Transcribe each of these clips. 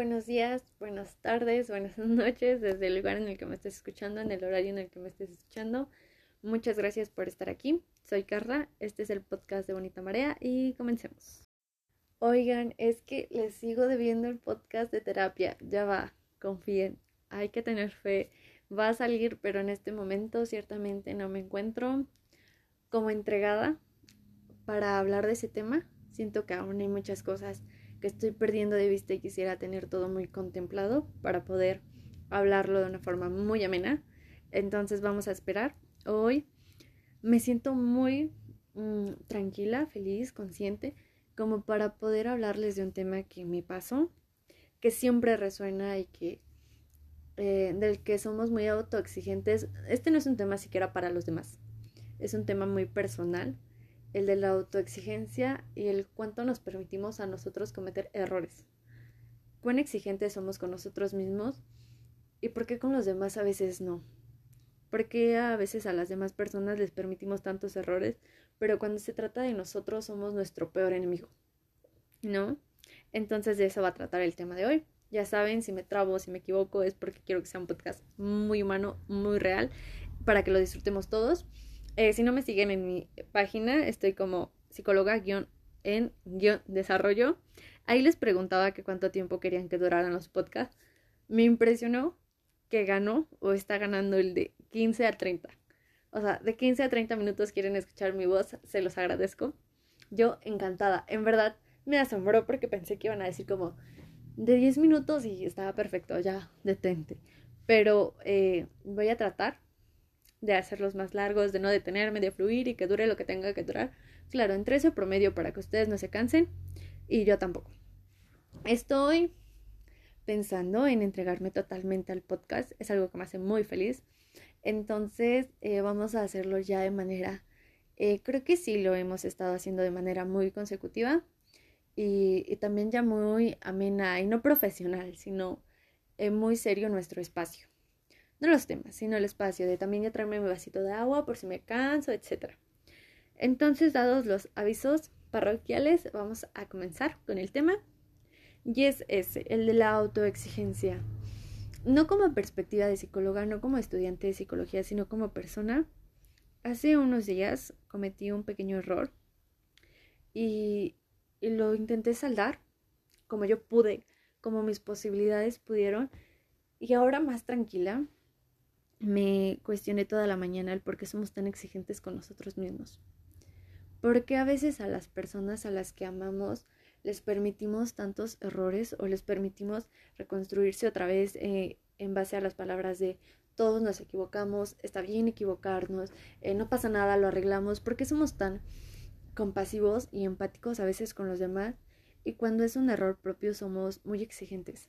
buenos días, buenas tardes, buenas noches, desde el lugar en el que me estés escuchando, en el horario en el que me estés escuchando. Muchas gracias por estar aquí. Soy Carla, este es el podcast de Bonita Marea y comencemos. Oigan, es que les sigo debiendo el podcast de terapia. Ya va, confíen, hay que tener fe. Va a salir, pero en este momento ciertamente no me encuentro como entregada para hablar de ese tema. Siento que aún hay muchas cosas que estoy perdiendo de vista y quisiera tener todo muy contemplado para poder hablarlo de una forma muy amena. Entonces vamos a esperar. Hoy me siento muy mm, tranquila, feliz, consciente, como para poder hablarles de un tema que me pasó, que siempre resuena y que eh, del que somos muy autoexigentes. Este no es un tema siquiera para los demás, es un tema muy personal el de la autoexigencia y el cuánto nos permitimos a nosotros cometer errores. Cuán exigentes somos con nosotros mismos y por qué con los demás a veces no. ¿Por qué a veces a las demás personas les permitimos tantos errores, pero cuando se trata de nosotros somos nuestro peor enemigo? ¿No? Entonces de eso va a tratar el tema de hoy. Ya saben, si me trabo, si me equivoco, es porque quiero que sea un podcast muy humano, muy real, para que lo disfrutemos todos. Eh, si no me siguen en mi página, estoy como psicóloga en desarrollo. Ahí les preguntaba que cuánto tiempo querían que duraran los podcasts. Me impresionó que ganó o está ganando el de 15 a 30. O sea, de 15 a 30 minutos quieren escuchar mi voz, se los agradezco. Yo encantada, en verdad me asombró porque pensé que iban a decir como de 10 minutos y estaba perfecto, ya detente. Pero eh, voy a tratar de hacerlos más largos, de no detenerme, de fluir y que dure lo que tenga que durar. Claro, entre ese promedio para que ustedes no se cansen y yo tampoco. Estoy pensando en entregarme totalmente al podcast, es algo que me hace muy feliz. Entonces eh, vamos a hacerlo ya de manera, eh, creo que sí lo hemos estado haciendo de manera muy consecutiva y, también ya muy amena y no profesional, sino eh, muy serio nuestro espacio no los temas, sino el espacio de también ya traerme mi vasito de agua por si me canso, etc. Entonces, dados los avisos parroquiales, vamos a comenzar con el tema. Y es ese, el de la autoexigencia. No como perspectiva de psicóloga, no como estudiante de psicología, sino como persona. Hace unos días cometí un pequeño error y, y lo intenté saldar como yo pude, como mis posibilidades pudieron. Y ahora más tranquila, me cuestioné toda la mañana el por qué somos tan exigentes con nosotros mismos. Porque a veces a las personas a las que amamos les permitimos tantos errores o les permitimos reconstruirse otra vez eh, en base a las palabras de todos nos equivocamos, está bien equivocarnos, eh, no pasa nada, lo arreglamos, porque somos tan compasivos y empáticos a veces con los demás y cuando es un error propio somos muy exigentes.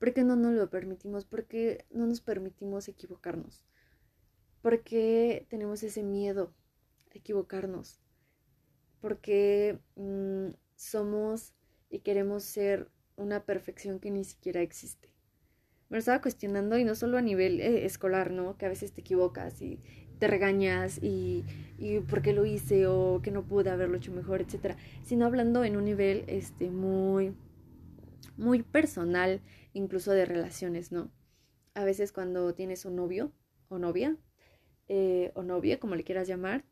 ¿Por qué no nos lo permitimos? ¿Por qué no nos permitimos equivocarnos? ¿Por qué tenemos ese miedo a equivocarnos? Porque mm, somos y queremos ser una perfección que ni siquiera existe. Me lo estaba cuestionando y no solo a nivel eh, escolar, ¿no? Que a veces te equivocas y te regañas y, y por qué lo hice o que no pude haberlo hecho mejor, etcétera, sino hablando en un nivel este muy muy personal, incluso de relaciones, ¿no? A veces cuando tienes un novio o novia, eh, o novia, como le quieras llamar,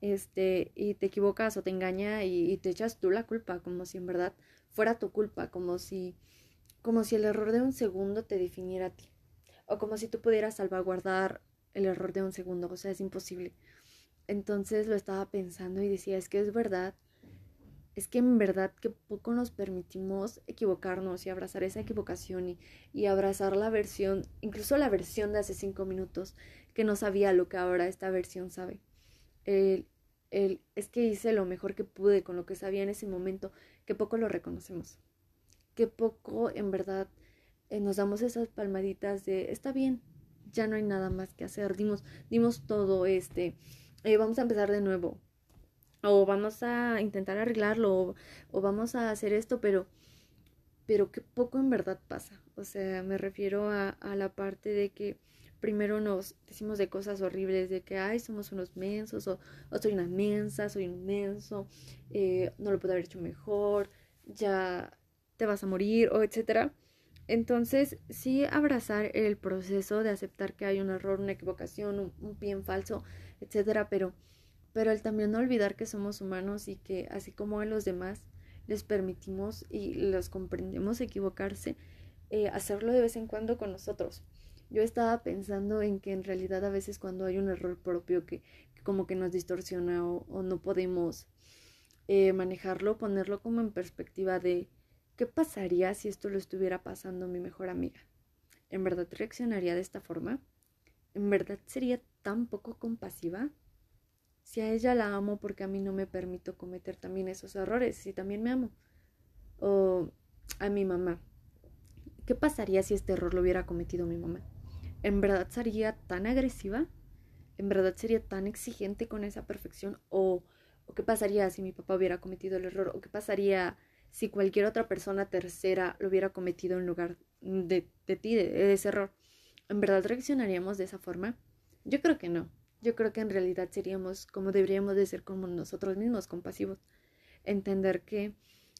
este, y te equivocas o te engaña y, te echas tú la culpa, como si en verdad fuera tu culpa, como si, como si el error de un segundo te definiera a ti, o como si tú pudieras salvaguardar el error de un segundo, o sea, es imposible. Entonces lo estaba pensando y decía, es que es verdad, es que en verdad que poco nos permitimos equivocarnos y abrazar esa equivocación y, abrazar la versión, incluso la versión de hace cinco minutos, que no sabía lo que ahora esta versión sabe. El, el, es que hice lo mejor que pude con lo que sabía en ese momento, que poco lo reconocemos, que poco en verdad eh, nos damos esas palmaditas de está bien, ya no hay nada más que hacer, dimos, dimos todo, este, eh, vamos a empezar de nuevo, o vamos a intentar arreglarlo o, vamos a hacer esto, pero pero que poco en verdad pasa. O sea, me refiero a, la parte de que primero nos decimos de cosas horribles, de que, ay, somos unos mensos, o, o soy una mensa, soy un menso, eh, no lo puedo haber hecho mejor, ya te vas a morir o etcétera. Entonces, sí abrazar el proceso de aceptar que hay un error, una equivocación, un, pie en falso, etcétera, pero, pero el también no olvidar que somos humanos y que así como a los demás les permitimos y los comprendemos equivocarse, eh, hacerlo de vez en cuando con nosotros. Yo estaba pensando en que en realidad a veces cuando hay un error propio que, como que nos distorsiona o, no podemos eh, manejarlo, ponerlo como en perspectiva de qué pasaría si esto lo estuviera pasando mi mejor amiga. ¿En verdad reaccionaría de esta forma? ¿En verdad sería tan poco compasiva? Si a ella la amo porque a mí no me permito cometer también esos errores, si también me amo. O a mi mamá. ¿Qué pasaría si este error lo hubiera cometido mi mamá? ¿En verdad sería tan agresiva? ¿En verdad sería tan exigente con esa perfección? ¿O, qué pasaría si mi papá hubiera cometido el error? ¿O qué pasaría si cualquier otra persona tercera lo hubiera cometido en lugar de, de ti, de ese error? ¿En verdad reaccionaríamos de esa forma? Yo creo que no. Yo creo que en realidad seríamos como deberíamos de ser como nosotros mismos, compasivos. Entender que,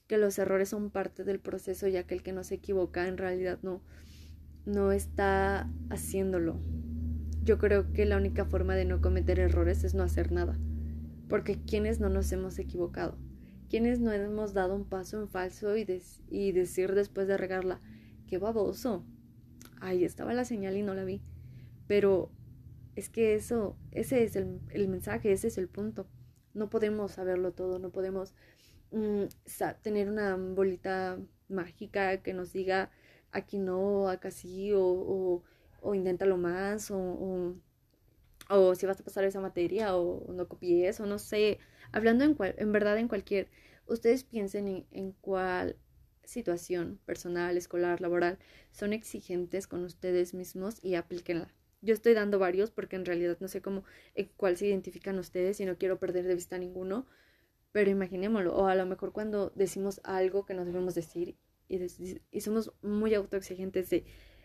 que los errores son parte del proceso y aquel que no se equivoca en realidad no, no está haciéndolo. Yo creo que la única forma de no cometer errores es no hacer nada. Porque quienes no nos hemos equivocado, quienes no hemos dado un paso en falso y, y decir después de regarla, qué baboso. Ahí estaba la señal y no la vi. Pero es que eso, ese es el, el mensaje, ese es el punto. No podemos saberlo todo, no podemos mm, tener una bolita mágica que nos diga aquí no, acá sí, o, o, o inténtalo más, o, o, si vas a pasar esa materia, o, no copies, o no sé. Hablando en, cual, en verdad en cualquier, ustedes piensen en, en cuál situación personal, escolar, laboral, son exigentes con ustedes mismos y aplíquenla. Yo estoy dando varios porque en realidad no sé cómo, en cuál se identifican ustedes y no quiero perder de vista ninguno, pero imaginémoslo, o a lo mejor cuando decimos algo que no debemos decir y, somos muy autoexigentes de,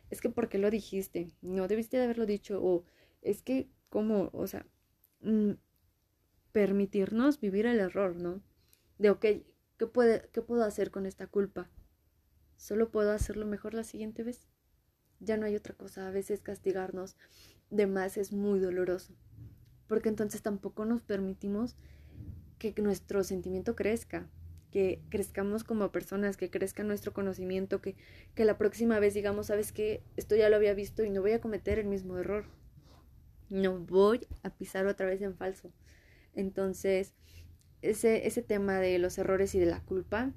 es que ¿por qué lo dijiste? No debiste de haberlo dicho o es que, ¿cómo? O sea, mm, permitirnos vivir el error, ¿no? De, ok, ¿qué, ¿qué puedo hacer con esta culpa? Solo puedo hacerlo mejor la siguiente vez. Ya no hay otra cosa. A veces castigarnos de más es muy doloroso. Porque entonces tampoco nos permitimos que nuestro sentimiento crezca que crezcamos como personas, que crezca nuestro conocimiento, que, que la próxima vez digamos, sabes que esto ya lo había visto y no voy a cometer el mismo error. No voy a pisar otra vez en falso. Entonces, ese, ese tema de los errores y de la culpa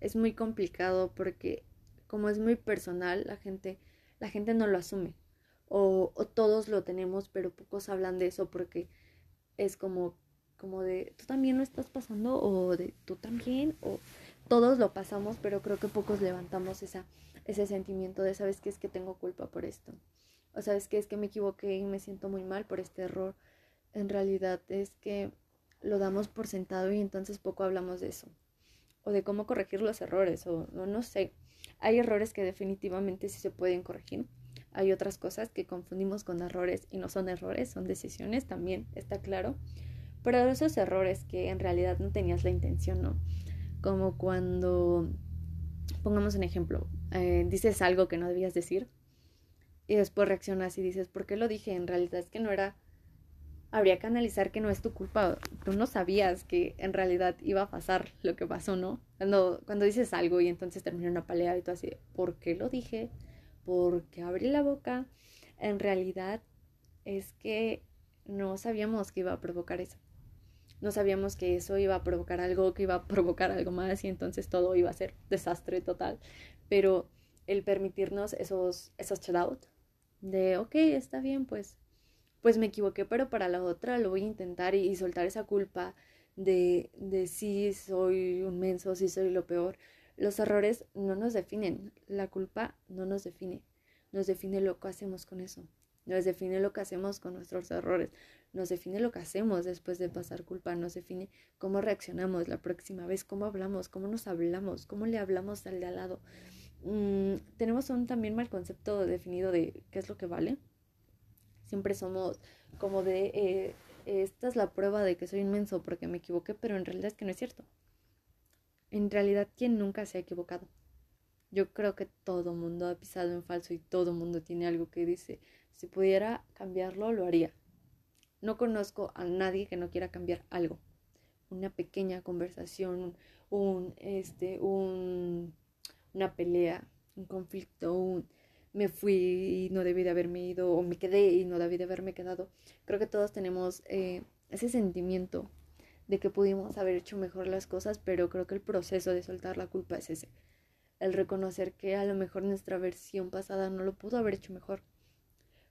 es muy complicado porque como es muy personal, la gente, la gente no lo asume. O, o todos lo tenemos, pero pocos hablan de eso porque es como como de tú también lo estás pasando o de tú también o todos lo pasamos, pero creo que pocos levantamos esa, ese sentimiento de sabes que es que tengo culpa por esto o sabes que es que me equivoqué y me siento muy mal por este error. En realidad es que lo damos por sentado y entonces poco hablamos de eso o de cómo corregir los errores o no, no sé. Hay errores que definitivamente sí se pueden corregir. Hay otras cosas que confundimos con errores y no son errores, son decisiones también, está claro pero esos errores que en realidad no tenías la intención, ¿no? Como cuando, pongamos un ejemplo, eh, dices algo que no debías decir y después reaccionas y dices, ¿por qué lo dije? En realidad es que no era, habría que analizar que no es tu culpa, tú no sabías que en realidad iba a pasar lo que pasó, ¿no? Cuando, cuando dices algo y entonces termina una pelea y tú así, ¿por qué lo dije? ¿Por qué abrí la boca? En realidad es que no sabíamos que iba a provocar eso no sabíamos que eso iba a provocar algo, que iba a provocar algo más y entonces todo iba a ser desastre total. Pero el permitirnos esos, esos chill out de, ok, está bien, pues, pues me equivoqué, pero para la otra lo voy a intentar y, soltar esa culpa de, de si soy un menso, si soy lo peor. Los errores no nos definen, la culpa no nos define, nos define lo que hacemos con eso, nos define lo que hacemos con nuestros errores, nos define lo que hacemos después de pasar culpa, nos define cómo reaccionamos la próxima vez, cómo hablamos, cómo nos hablamos, cómo le hablamos al de al lado. Mm, tenemos un también mal concepto definido de qué es lo que vale. Siempre somos como de, eh, esta es la prueba de que soy inmenso porque me equivoqué, pero en realidad es que no es cierto. en realidad, ¿quién nunca se ha equivocado? Yo creo que todo mundo ha pisado en falso y todo mundo tiene algo que dice, si pudiera cambiarlo, lo haría. No conozco a nadie que no quiera cambiar algo. Una pequeña conversación, un, este, un, una pelea, un conflicto, un me fui y no debí de haberme ido, o me quedé y no debí de haberme quedado. Creo que todos tenemos eh, ese sentimiento de que pudimos haber hecho mejor las cosas, pero creo que el proceso de soltar la culpa es ese. El reconocer que a lo mejor nuestra versión pasada no lo pudo haber hecho mejor.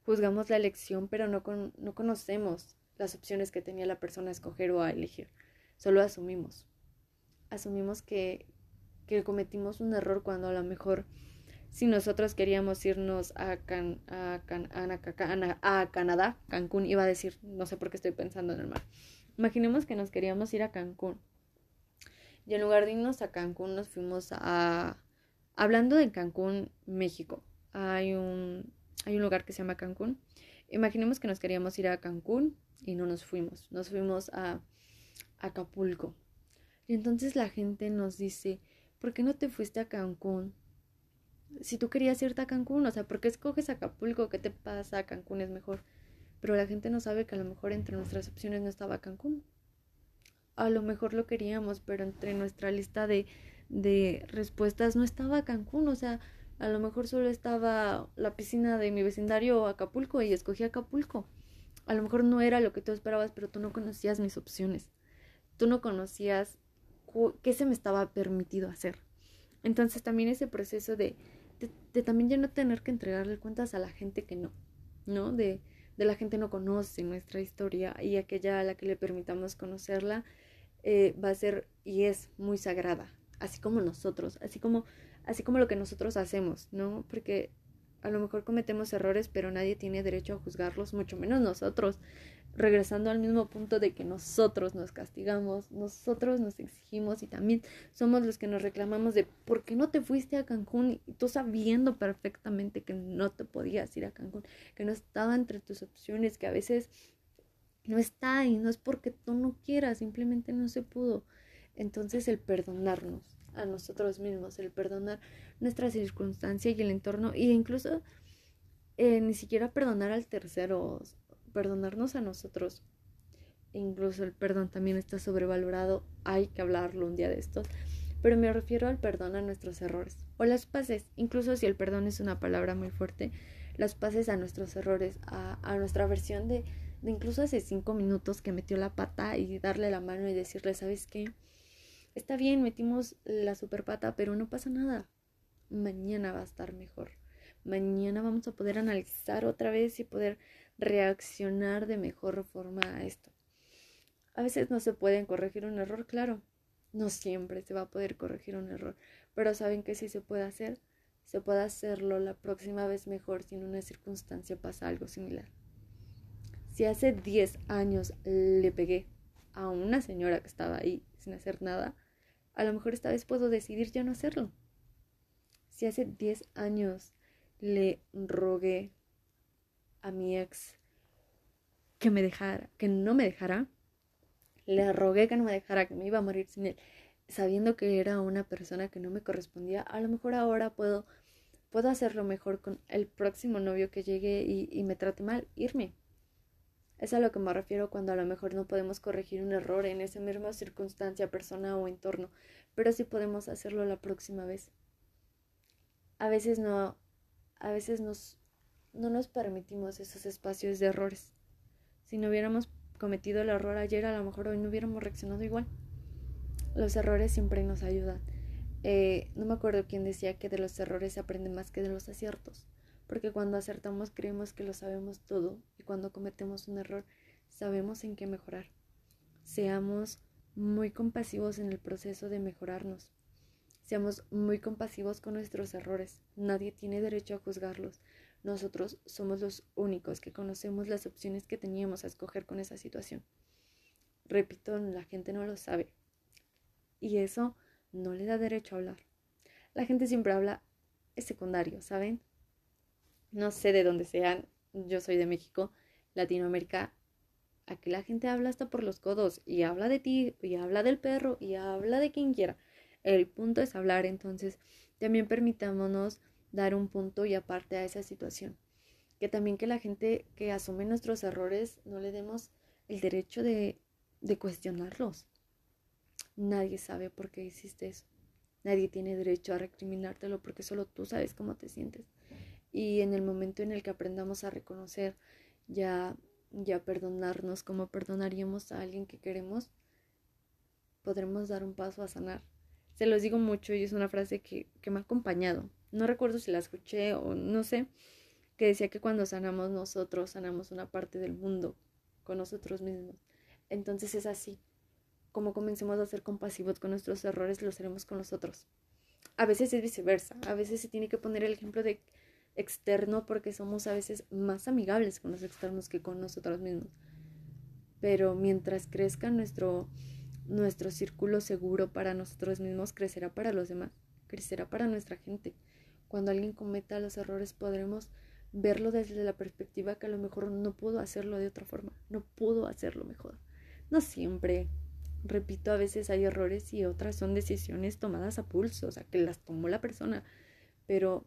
Juzgamos la elección, pero no, no conocemos las opciones que tenía la persona a escoger o a elegir. Solo asumimos. Asumimos que, que cometimos un error cuando a lo mejor si nosotros queríamos irnos a, Can, a, Can, a, Canadá, Cancún, iba a decir, no sé por qué estoy pensando en el mar. Imaginemos que nos queríamos ir a Cancún. Y en lugar de irnos a Cancún, nos fuimos a... Hablando de Cancún, México, hay un, hay un lugar que se llama Cancún. Imaginemos que nos queríamos ir a Cancún y no nos fuimos. Nos fuimos a Acapulco. Y entonces la gente nos dice, ¿por qué no te fuiste a Cancún? Si tú querías irte a Cancún, o sea, ¿por qué escoges Acapulco? ¿Qué te pasa? Cancún es mejor pero la gente no sabe que a lo mejor entre nuestras opciones no estaba Cancún. A lo mejor lo queríamos, pero entre nuestra lista de, de respuestas no estaba Cancún, o sea, a lo mejor solo estaba la piscina de mi vecindario o Acapulco y escogí Acapulco. A lo mejor no era lo que tú esperabas, pero tú no conocías mis opciones. Tú no conocías qué se me estaba permitido hacer. Entonces también ese proceso de, de, también ya no tener que entregarle cuentas a la gente que no, ¿no? De, de la gente no conoce nuestra historia y aquella a la que le permitamos conocerla eh, va a ser y es muy sagrada, así como nosotros, así como, así como lo que nosotros hacemos, ¿no? Porque a lo mejor cometemos errores, pero nadie tiene derecho a juzgarlos, mucho menos nosotros regresando al mismo punto de que nosotros nos castigamos, nosotros nos exigimos y también somos los que nos reclamamos de por qué no te fuiste a Cancún y tú sabiendo perfectamente que no te podías ir a Cancún, que no estaba entre tus opciones, que a veces no está y no es porque tú no quieras, simplemente no se pudo. Entonces el perdonarnos a nosotros mismos, el perdonar nuestra circunstancia y el entorno e incluso eh, ni siquiera perdonar al tercero, perdonarnos a nosotros. incluso el perdón también está sobrevalorado, hay que hablarlo un día de estos. Pero me refiero al perdón a nuestros errores o las paces, incluso si el perdón es una palabra muy fuerte, las paces a nuestros errores, a, nuestra versión de, de incluso hace cinco minutos que metió la pata y darle la mano y decirle, ¿sabes qué? Está bien, metimos la super pata, pero no pasa nada. Mañana va a estar mejor. Mañana vamos a poder analizar otra vez y poder reaccionar de mejor forma a esto. A veces no se pueden corregir un error, claro. No siempre se va a poder corregir un error, pero saben que si se puede hacer, se puede hacerlo la próxima vez mejor si en una circunstancia pasa algo similar. Si hace 10 años le pegué a una señora que estaba ahí sin hacer nada, a lo mejor esta vez puedo decidir ya no hacerlo. Si hace 10 años le rogué a mi ex que me dejara, que no me dejara. Le rogué que no me dejara, que me iba a morir sin él, sabiendo que era una persona que no me correspondía. A lo mejor ahora puedo, puedo hacerlo mejor con el próximo novio que llegue y, y me trate mal, irme. Es a lo que me refiero cuando a lo mejor no podemos corregir un error en esa misma circunstancia, persona o entorno, pero sí podemos hacerlo la próxima vez. A veces no, a veces nos no nos permitimos esos espacios de errores. Si no hubiéramos cometido el error ayer, a lo mejor hoy no hubiéramos reaccionado igual. Los errores siempre nos ayudan. Eh, no me acuerdo quién decía que de los errores se aprende más que de los aciertos, porque cuando acertamos creemos que lo sabemos todo y cuando cometemos un error sabemos en qué mejorar. Seamos muy compasivos en el proceso de mejorarnos. Seamos muy compasivos con nuestros errores. Nadie tiene derecho a juzgarlos. Nosotros somos los únicos que conocemos las opciones que teníamos a escoger con esa situación. Repito, la gente no lo sabe. Y eso no le da derecho a hablar. La gente siempre habla, es secundario, ¿saben? No sé de dónde sean, yo soy de México, Latinoamérica. Aquí la gente habla hasta por los codos y habla de ti y habla del perro y habla de quien quiera. el punto es hablar, entonces también permitámonos dar un punto y aparte a esa situación. Que también que la gente que asume nuestros errores no le demos el derecho de, cuestionarlos. Nadie sabe por qué hiciste eso. Nadie tiene derecho a recriminártelo porque solo tú sabes cómo te sientes. Y en el momento en el que aprendamos a reconocer, ya, ya perdonarnos como perdonaríamos a alguien que queremos, podremos dar un paso a sanar. Se los digo mucho y es una frase que, que me ha acompañado. No recuerdo si la escuché o no sé, que decía que cuando sanamos nosotros, sanamos una parte del mundo con nosotros mismos. Entonces es así. Como comencemos a ser compasivos con nuestros errores, lo seremos con los otros. A veces es viceversa. A veces se tiene que poner el ejemplo de externo porque somos a veces más amigables con los externos que con nosotros mismos. Pero mientras crezca nuestro nuestro círculo seguro para nosotros mismos crecerá para los demás, crecerá para nuestra gente. Cuando alguien cometa los errores podremos verlo desde la perspectiva que a lo mejor no pudo hacerlo de otra forma, no pudo hacerlo mejor. No siempre, repito, a veces hay errores y otras son decisiones tomadas a pulso, o sea, que las tomó la persona, pero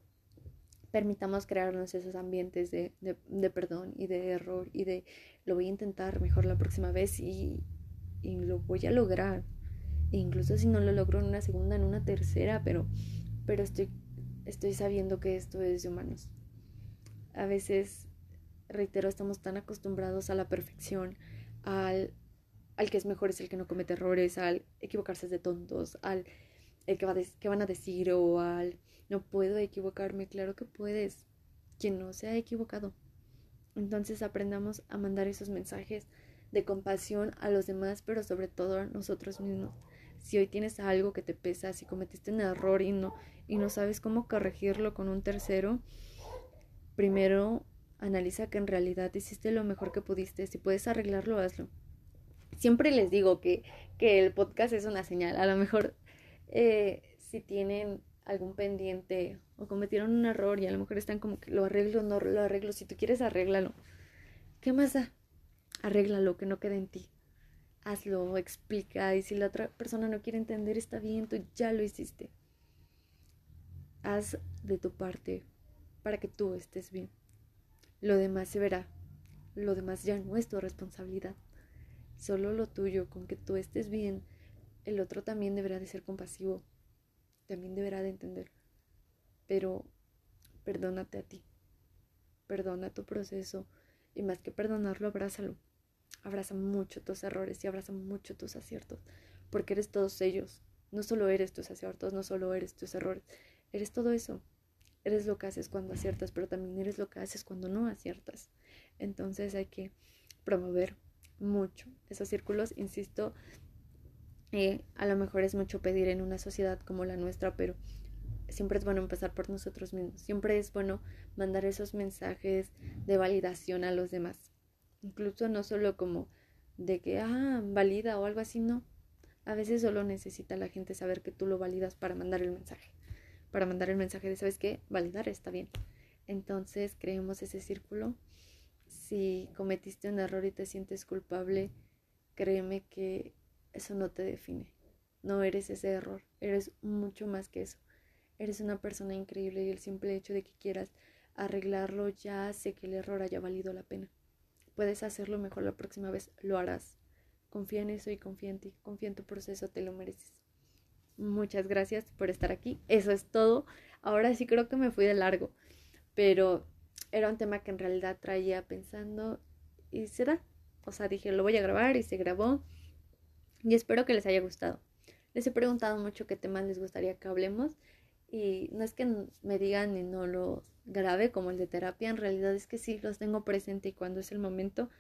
permitamos crearnos esos ambientes de, de, perdón y de error y de lo voy a intentar mejor la próxima vez y, y lo voy a lograr. E incluso si no lo logro en una segunda, en una tercera, pero, pero estoy, estoy sabiendo que esto es de humanos. A veces, reitero, estamos tan acostumbrados a la perfección, al, al que es mejor es el que no comete errores, al equivocarse de tontos, al el que, va que van a decir o al no puedo equivocarme. Claro que puedes, quien no se ha equivocado. Entonces aprendamos a mandar esos mensajes de compasión a los demás, pero sobre todo a nosotros mismos. Si hoy tienes algo que te pesa, si cometiste un error y no, y no sabes cómo corregirlo con un tercero, primero analiza que en realidad hiciste lo mejor que pudiste. Si puedes arreglarlo, hazlo. Siempre les digo que, que el podcast es una señal. A lo mejor eh, si tienen algún pendiente o cometieron un error y a lo mejor están como que lo arreglo, no lo arreglo. Si tú quieres, arréglalo. ¿Qué más da? arréglalo, que no quede en ti. Hazlo, explica, y si la otra persona no quiere entender, está bien, tú ya lo hiciste. Haz de tu parte para que tú estés bien. Lo demás se verá. Lo demás ya no es tu responsabilidad. Solo lo tuyo, con que tú estés bien, el otro también deberá de ser compasivo. También deberá de entender. Pero perdónate a ti. Perdona tu proceso. Y más que perdonarlo, abrázalo. Abraza mucho tus errores y abraza mucho tus aciertos, porque eres todos ellos. No solo eres tus aciertos, no solo eres tus errores, eres todo eso. Eres lo que haces cuando aciertas, pero también eres lo que haces cuando no aciertas. Entonces hay que promover mucho esos círculos. Insisto, eh, a lo mejor es mucho pedir en una sociedad como la nuestra, pero siempre es bueno empezar por nosotros mismos. Siempre es bueno mandar esos mensajes de validación a los demás. Incluso no solo como de que, ah, valida o algo así, no. A veces solo necesita la gente saber que tú lo validas para mandar el mensaje. Para mandar el mensaje de, ¿sabes qué? Validar está bien. Entonces creemos ese círculo. Si cometiste un error y te sientes culpable, créeme que eso no te define. No eres ese error, eres mucho más que eso. Eres una persona increíble y el simple hecho de que quieras arreglarlo ya hace que el error haya valido la pena. Puedes hacerlo mejor la próxima vez, lo harás. Confía en eso y confía en ti, confía en tu proceso, te lo mereces. Muchas gracias por estar aquí. Eso es todo. Ahora sí creo que me fui de largo, pero era un tema que en realidad traía pensando y se da. O sea, dije, lo voy a grabar y se grabó. Y espero que les haya gustado. Les he preguntado mucho qué temas les gustaría que hablemos y no es que me digan y no lo grave como el de terapia, en realidad es que sí los tengo presente y cuando es el momento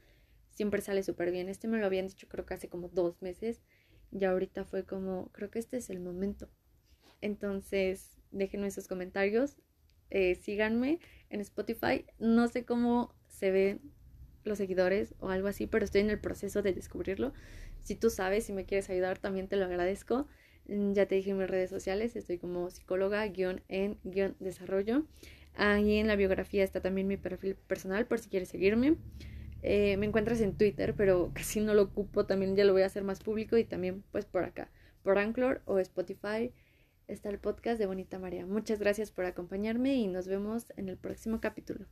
siempre sale súper bien. Este me lo habían dicho creo que hace como dos meses y ahorita fue como, creo que este es el momento. Entonces, déjenme sus comentarios, eh, síganme en Spotify. No sé cómo se ven los seguidores o algo así, pero estoy en el proceso de descubrirlo. Si tú sabes, y me quieres ayudar, también te lo agradezco. Mm, ya te dije en mis redes sociales, estoy como psicóloga guion en guion desarrollo. Ahí en la biografía está también mi perfil personal por si quieres seguirme. Eh, me encuentras en Twitter, pero casi no lo ocupo, también ya lo voy a hacer más público y también pues por acá, por Anchor o Spotify. está el podcast de Bonita Marea. Muchas gracias por acompañarme y nos vemos en el próximo capítulo.